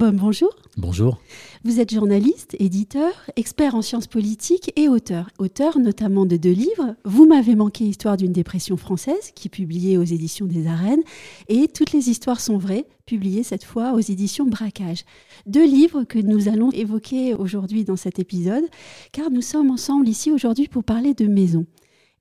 Baum, bonjour. Bonjour. Vous êtes journaliste, éditeur, expert en sciences politiques et auteur. Auteur notamment de deux livres. Vous m'avez manqué Histoire d'une dépression française, qui est publié aux éditions des Arènes, et Toutes les histoires sont vraies, publié cette fois aux éditions Braquage. Deux livres que nous allons évoquer aujourd'hui dans cet épisode, car nous sommes ensemble ici aujourd'hui pour parler de maison.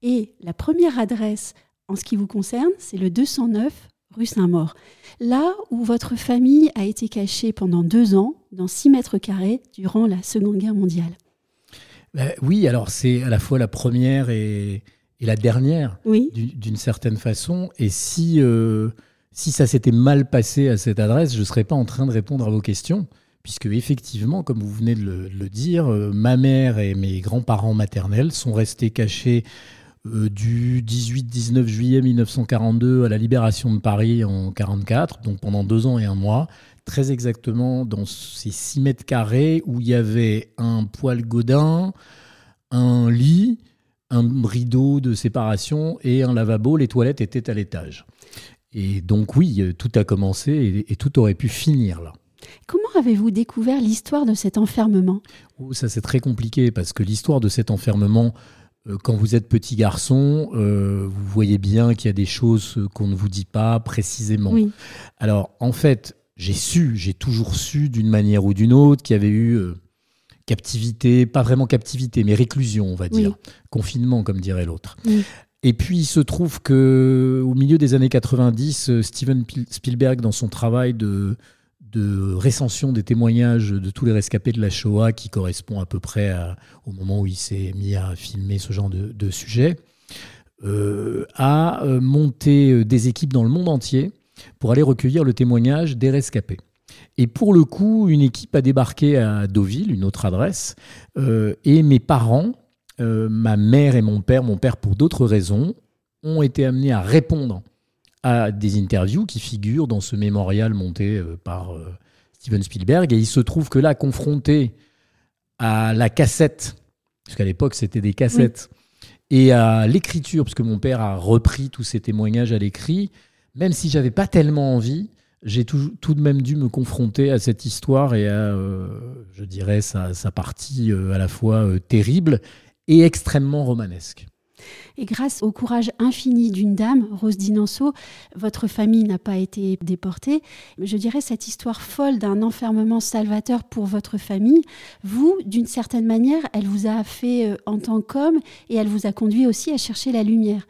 Et la première adresse en ce qui vous concerne, c'est le 209 rue Saint-Maur. Là où votre famille a été cachée pendant deux ans, dans six mètres carrés, durant la Seconde Guerre mondiale. Ben oui, alors c'est à la fois la première et, la dernière, oui. d'une certaine façon. Et si, euh, si ça s'était mal passé à cette adresse, je ne serais pas en train de répondre à vos questions. Puisque effectivement, comme vous venez de le, dire, euh, ma mère et mes grands-parents maternels sont restés cachés du 18-19 juillet 1942 à la libération de Paris en 1944, donc pendant deux ans et un mois, très exactement dans ces 6 mètres carrés où il y avait un poêle godin, un lit, un rideau de séparation et un lavabo. Les toilettes étaient à l'étage. Et donc oui, tout a commencé et, et tout aurait pu finir là. Comment avez-vous découvert l'histoire de cet enfermement? Oh, Ça c'est très compliqué parce que l'histoire de cet enfermement, euh, quand vous êtes petit garçon, euh, vous voyez bien qu'il y a des choses qu'on ne vous dit pas précisément. Alors, en fait, j'ai su, j'ai toujours su d'une manière ou d'une autre qu'il y avait eu euh, captivité, pas vraiment captivité, mais réclusion, on va dire. Confinement, comme dirait l'autre. Et puis, il se trouve que au milieu des années 90, Steven Spielberg, dans son travail de de récension des témoignages de tous les rescapés de la Shoah, qui correspond à peu près au moment où il s'est mis à filmer ce genre de, sujet, euh, a euh, monté euh, des équipes dans le monde entier pour aller recueillir le témoignage des rescapés. Et pour le coup, une équipe a débarqué à Deauville, une autre adresse, et mes parents, ma mère et mon père, mon père pour d'autres raisons, ont été amenés à répondre à des interviews qui figurent dans ce mémorial monté euh, par euh, Steven Spielberg. Et il se trouve que là, confronté à la cassette, parce qu'à l'époque c'était des cassettes, et à l'écriture, parce que mon père a repris tous ces témoignages à l'écrit, même si j'avais pas tellement envie, j'ai tout, tout, de même dû me confronter à cette histoire et à, euh, je dirais, sa, sa partie à la fois terrible et extrêmement romanesque. Et grâce au courage infini d'une dame, Rose Dinanso, votre famille n'a pas été déportée. Je dirais cette histoire folle d'un enfermement salvateur pour votre famille, vous, d'une certaine manière, elle vous a fait euh, en tant qu'homme et elle vous a conduit aussi à chercher la lumière.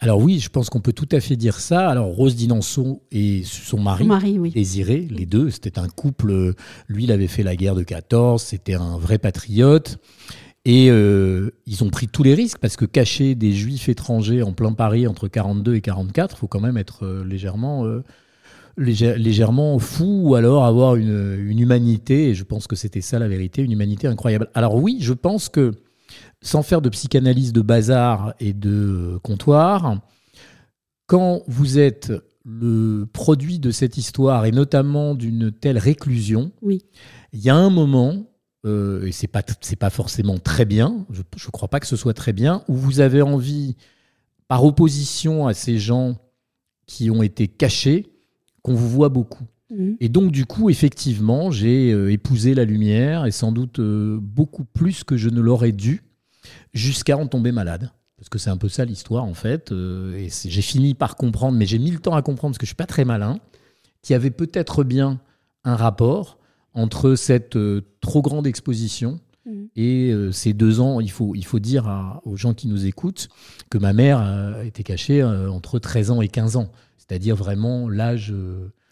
Alors oui, je pense qu'on peut tout à fait dire ça. Alors Rose Dinanso et son mari, mari oui. Désiré, les deux, c'était un couple, lui il avait fait la guerre de 14, c'était un vrai patriote. Et euh, ils ont pris tous les risques parce que cacher des juifs étrangers en plein Paris entre 42 et 44, il faut quand même être euh, légèrement, euh, légèrement fou ou alors avoir une, une, humanité, et je pense que c'était ça la vérité, une humanité incroyable. Alors oui, je pense que sans faire de psychanalyse de bazar et de comptoir, quand vous êtes le produit de cette histoire et notamment d'une telle réclusion, oui. il y a un moment euh, et c'est pas c'est pas forcément très bien. Je ne crois pas que ce soit très bien. Où vous avez envie, par opposition à ces gens qui ont été cachés, qu'on vous voit beaucoup. Mhm. Et donc du coup, effectivement, j'ai euh, épousé la lumière et sans doute euh, beaucoup plus que je ne l'aurais dû, jusqu'à en tomber malade. Parce que c'est un peu ça l'histoire en fait. et j'ai fini par comprendre, mais j'ai mis le temps à comprendre parce que je suis pas très malin, qu'il y avait peut-être bien un rapport entre cette euh, trop grande exposition mm. et euh, ces deux ans, il faut, il faut dire aux gens qui nous écoutent que ma mère a été cachée euh, entre 13 ans et 15 ans. C'est-à-dire vraiment l'âge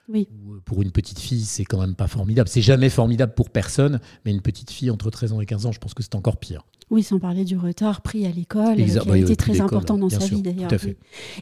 oui. pour une petite fille, c'est quand même pas formidable. C'est jamais formidable pour personne, mais une petite fille entre 13 ans et 15 ans, je pense que c'est encore pire. Oui, sans parler du retard pris à l'école, qui a été très important dans sa vie d'ailleurs.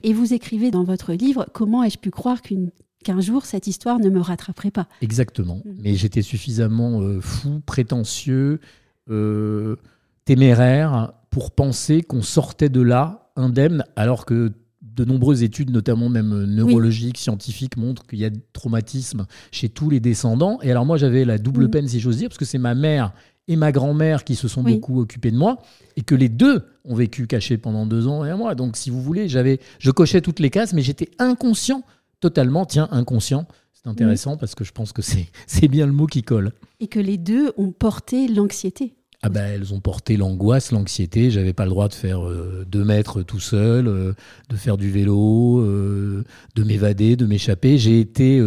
Et vous écrivez dans votre livre Comment ai-je pu croire qu'une qu'un jour cette histoire ne me rattraperait pas. Exactement. Mm. Mais j'étais suffisamment euh, fou, prétentieux, euh, téméraire pour penser qu'on sortait de là indemne, alors que de nombreuses études, notamment même neurologiques, scientifiques, montrent qu'il y a des traumatismes chez tous les descendants. Et alors moi, j'avais la double mm. peine, si j'ose dire, parce que c'est ma mère et ma grand-mère qui se sont beaucoup occupées de moi, et que les deux ont vécu cachés pendant deux ans et un mois. Donc, si vous voulez, j'avais, je cochais toutes les cases, mais j'étais inconscient totalement, tiens, inconscient. C'est intéressant parce que je pense que c'est bien le mot qui colle. Et que les deux ont porté l'anxiété. Ah ben, elles ont porté l'angoisse, l'anxiété. J'avais pas le droit de faire euh, deux mètres tout seul, euh, de faire du vélo, euh, de m'évader, de m'échapper. J'ai été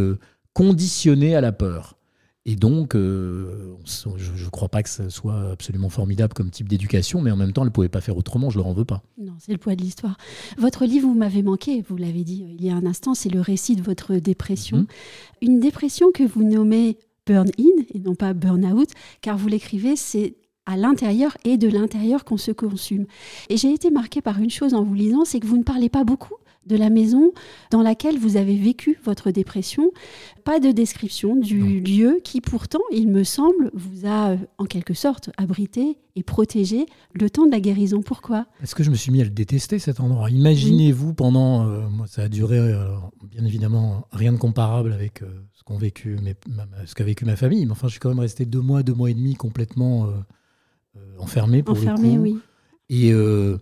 conditionné à la peur. Et donc, je ne crois pas que ce soit absolument formidable comme type d'éducation, mais en même temps, elle ne pouvait pas faire autrement, je ne leur en veux pas. Non, c'est le poids de l'histoire. Votre livre, vous m'avez manqué, vous l'avez dit il y a un instant, c'est le récit de votre dépression. Mhm. Une dépression que vous nommez burn-in et non pas burn-out, car vous l'écrivez, c'est à l'intérieur et de l'intérieur qu'on se consume. Et j'ai été marquée par une chose en vous lisant, c'est que vous ne parlez pas beaucoup de la maison dans laquelle vous avez vécu votre dépression. Pas de description du lieu qui pourtant, il me semble, vous a euh, en quelque sorte abrité et protégé le temps de la guérison. Pourquoi? Parce que je me suis mis à le détester cet endroit. Imaginez-vous pendant, euh, moi ça a duré euh, bien évidemment rien de comparable avec ce qu'ont vécu, ce qu'a vécu ma famille. Mais enfin, je suis quand même resté deux mois, deux mois et demi complètement euh, enfermé pour enfermé, le coup. Oui. Et euh,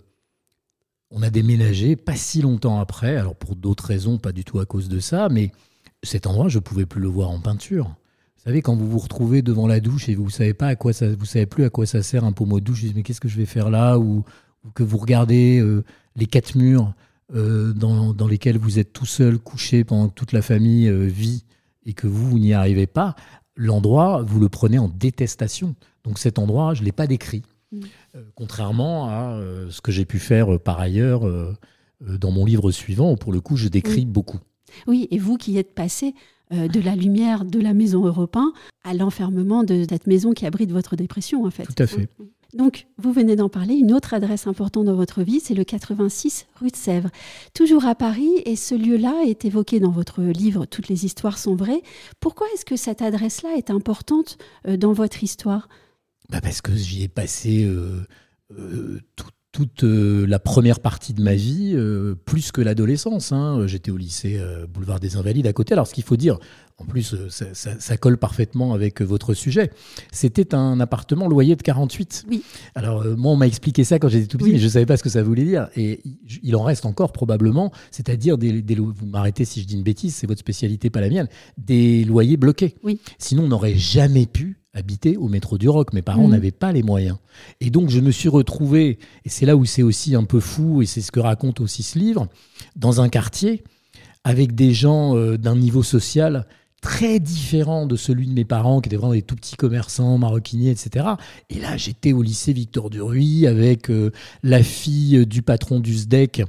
on a déménagé pas si longtemps après, alors pour d'autres raisons, pas du tout à cause de ça, mais cet endroit, je pouvais plus le voir en peinture. Vous savez, quand vous vous retrouvez devant la douche et vous savez pas à quoi savez plus à quoi ça sert un pommeau de douche, vous dites mais qu'est-ce que je vais faire là? Ou, que vous regardez euh, les quatre murs dans, dans, lesquels vous êtes tout seul couché pendant que toute la famille vit et que vous, vous n'y arrivez pas, l'endroit, vous le prenez en détestation. Donc cet endroit, je ne l'ai pas décrit, mm. euh, contrairement à euh, ce que j'ai pu faire euh, par ailleurs dans mon livre suivant, où pour le coup, je décris beaucoup. Oui, et vous qui êtes passé de la lumière de la maison européenne à l'enfermement de cette maison qui abrite votre dépression, en fait. Tout à fait. Donc, vous venez d'en parler, une autre adresse importante dans votre vie, c'est le 86 rue de Sèvres. Toujours à Paris, et ce lieu-là est évoqué dans votre livre Toutes les histoires sont vraies. Pourquoi est-ce que cette adresse-là est importante dans votre histoire? Bah Parce que j'y ai passé euh, euh, toute euh, la première partie de ma vie, plus que l'adolescence. Hein. J'étais au lycée Boulevard des Invalides à côté. Alors, ce qu'il faut dire, en plus, ça, ça, colle parfaitement avec votre sujet. C'était un appartement loyer de 48. Oui. Alors, moi, on m'a expliqué ça quand j'étais tout petit, mais je ne savais pas ce que ça voulait dire. Et il en reste encore probablement, c'est-à-dire des, des, vous m'arrêtez si je dis une bêtise, c'est votre spécialité, pas la mienne, des loyers bloqués. Oui. Sinon, on n'aurait jamais pu habiter au métro du Roc. Mes parents mm. n'avaient pas les moyens. Et donc, je me suis retrouvé, et c'est là où c'est aussi un peu fou, et c'est ce que raconte aussi ce livre, dans un quartier avec des gens euh, d'un niveau social très différent de celui de mes parents, qui étaient vraiment des tout petits commerçants, maroquiniers, etc. Et là, j'étais au lycée Victor Duruy avec euh, la fille du patron du SDEC,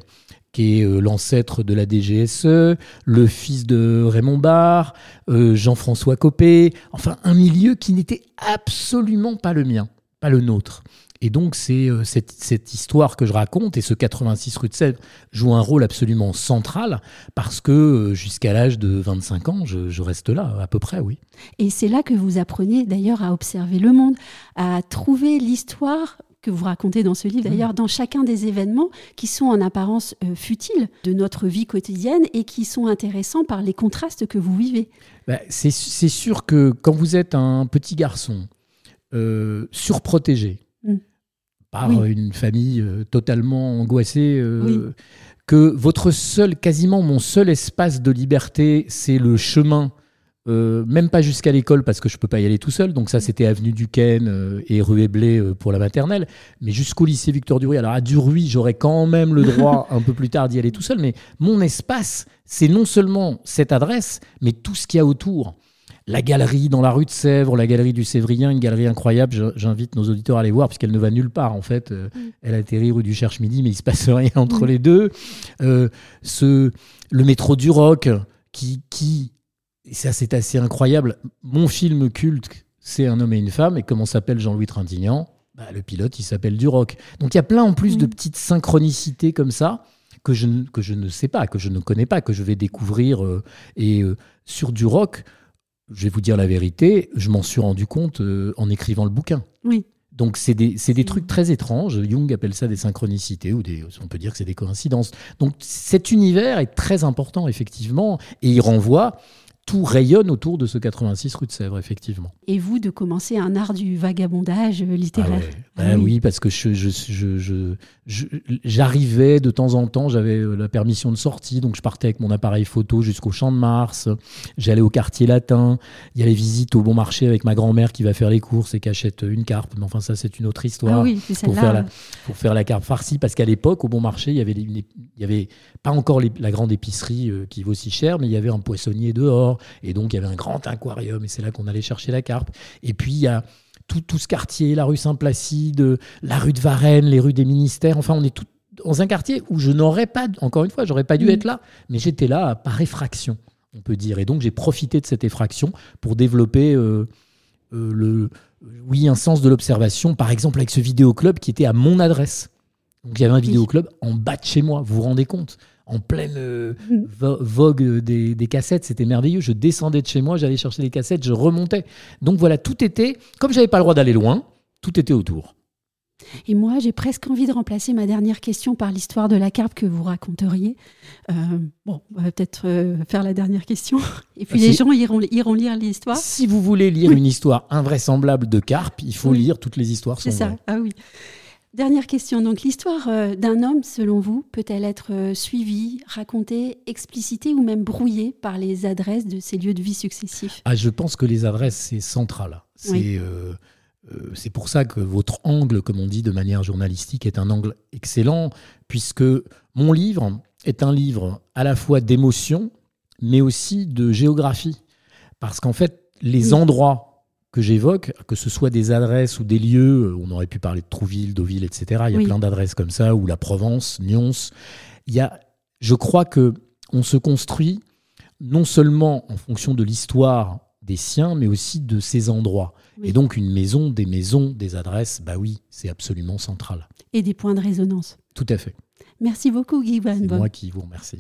qui est euh, l'ancêtre de la DGSE, le fils de Raymond Barre, euh, Jean-François Copé, enfin un milieu qui n'était absolument pas le mien, pas le nôtre. Et donc c'est euh, cette, histoire que je raconte et ce 86 rue de Sèvres joue un rôle absolument central parce que jusqu'à l'âge de 25 ans, je, je, reste là, à peu près, oui. Et c'est là que vous apprenez d'ailleurs à observer le monde, à trouver l'histoire que vous racontez dans ce livre mmh. d'ailleurs, dans chacun des événements qui sont en apparence euh, futiles de notre vie quotidienne et qui sont intéressants par les contrastes que vous vivez. Bah, c'est sûr que quand vous êtes un petit garçon euh, surprotégé mmh. par une famille euh, totalement angoissée, que votre seul, quasiment mon seul espace de liberté, c'est le chemin euh, même pas jusqu'à l'école parce que je peux pas y aller tout seul. Donc ça, c'était avenue Duquesne euh, et rue Eblé euh, pour la maternelle. Mais jusqu'au lycée Victor Duruy. Alors à Duruy, j'aurais quand même le droit un peu plus tard d'y aller tout seul. Mais mon espace, c'est non seulement cette adresse, mais tout ce qu'il y a autour. La galerie dans la rue de Sèvres, la galerie du Sévrien, une galerie incroyable. J'invite nos auditeurs à aller voir puisqu'elle ne va nulle part en fait. Elle atterrit rue du Cherche-Midi, mais il se passe rien entre les deux. ce, le métro du Roc qui, qui et ça, c'est assez incroyable. Mon film culte, c'est Un homme et une femme. Et comment s'appelle Jean-Louis Trintignant? Bah, Le pilote, il s'appelle Duroc. Donc il y a plein en plus de petites synchronicités comme ça que je, que je ne sais pas, que je ne connais pas, que je vais découvrir. Euh, et euh, sur Duroc, je vais vous dire la vérité, je m'en suis rendu compte euh, en écrivant le bouquin. Oui. Donc c'est des, des, trucs très étranges. Jung appelle ça des synchronicités ou des, on peut dire que c'est des coïncidences. Donc cet univers est très important effectivement et il renvoie tout rayonne autour de ce 86 rue de Sèvres, effectivement. Et vous, de commencer un art du vagabondage littéraire ah ben oui. parce que je, j'arrivais de temps en temps, j'avais euh, la permission de sortie, donc je partais avec mon appareil photo jusqu'au Champ de Mars, j'allais au quartier latin, il y a les visites au bon marché avec ma grand-mère qui va faire les courses et qui achète une carpe, mais enfin ça c'est une autre histoire. Ah oui, pour, faire la, pour faire la carpe farcie, parce qu'à l'époque, au bon marché, il y avait, il y avait pas encore la grande épicerie euh, qui vaut si cher, mais il y avait un poissonnier dehors, et donc, il y avait un grand aquarium, et c'est là qu'on allait chercher la carpe. Et puis, il y a tout, tout ce quartier, la rue Saint-Placide, la rue de Varennes, les rues des ministères. Enfin, on est tout dans un quartier où je n'aurais pas, encore une fois, j'aurais pas dû mm. être là, mais j'étais là par effraction, on peut dire. Et donc, j'ai profité de cette effraction pour développer euh, euh, le, oui, un sens de l'observation, par exemple avec ce vidéoclub qui était à mon adresse. Donc, il y avait un vidéoclub en bas de chez moi, vous vous rendez compte? En pleine euh, vogue des, cassettes. C'était merveilleux. Je descendais de chez moi, j'allais chercher les cassettes, je remontais. Donc voilà, tout était, comme j'avais pas le droit d'aller loin, tout était autour. Et moi, j'ai presque envie de remplacer ma dernière question par l'histoire de la carpe que vous raconteriez. Euh, bon, on va peut-être euh, faire la dernière question. Et puis les gens iront, iront lire l'histoire. Si vous voulez lire une histoire invraisemblable de carpe, il faut lire toutes les histoires. C'est ça, ah oui. Dernière question. Donc, l'histoire euh, d'un homme, selon vous, peut-elle être euh, suivie, racontée, explicitée ou même brouillée par les adresses de ces lieux de vie successifs? Ah, Je pense que les adresses, c'est central. C'est euh, c'est pour ça que votre angle, comme on dit de manière journalistique, est un angle excellent, puisque mon livre est un livre à la fois d'émotion, mais aussi de géographie. Parce qu'en fait, les endroits que j'évoque, que ce soit des adresses ou des lieux, on aurait pu parler de Trouville, Deauville, etc. Il y a plein d'adresses comme ça, ou la Provence, Nyons. Il y a, je crois que on se construit non seulement en fonction de l'histoire des siens, mais aussi de ces endroits. Et donc une maison, des maisons, des adresses, bah oui, c'est absolument central. Et des points de résonance. Tout à fait. Merci beaucoup, Guy Van C'est moi qui vous remercie.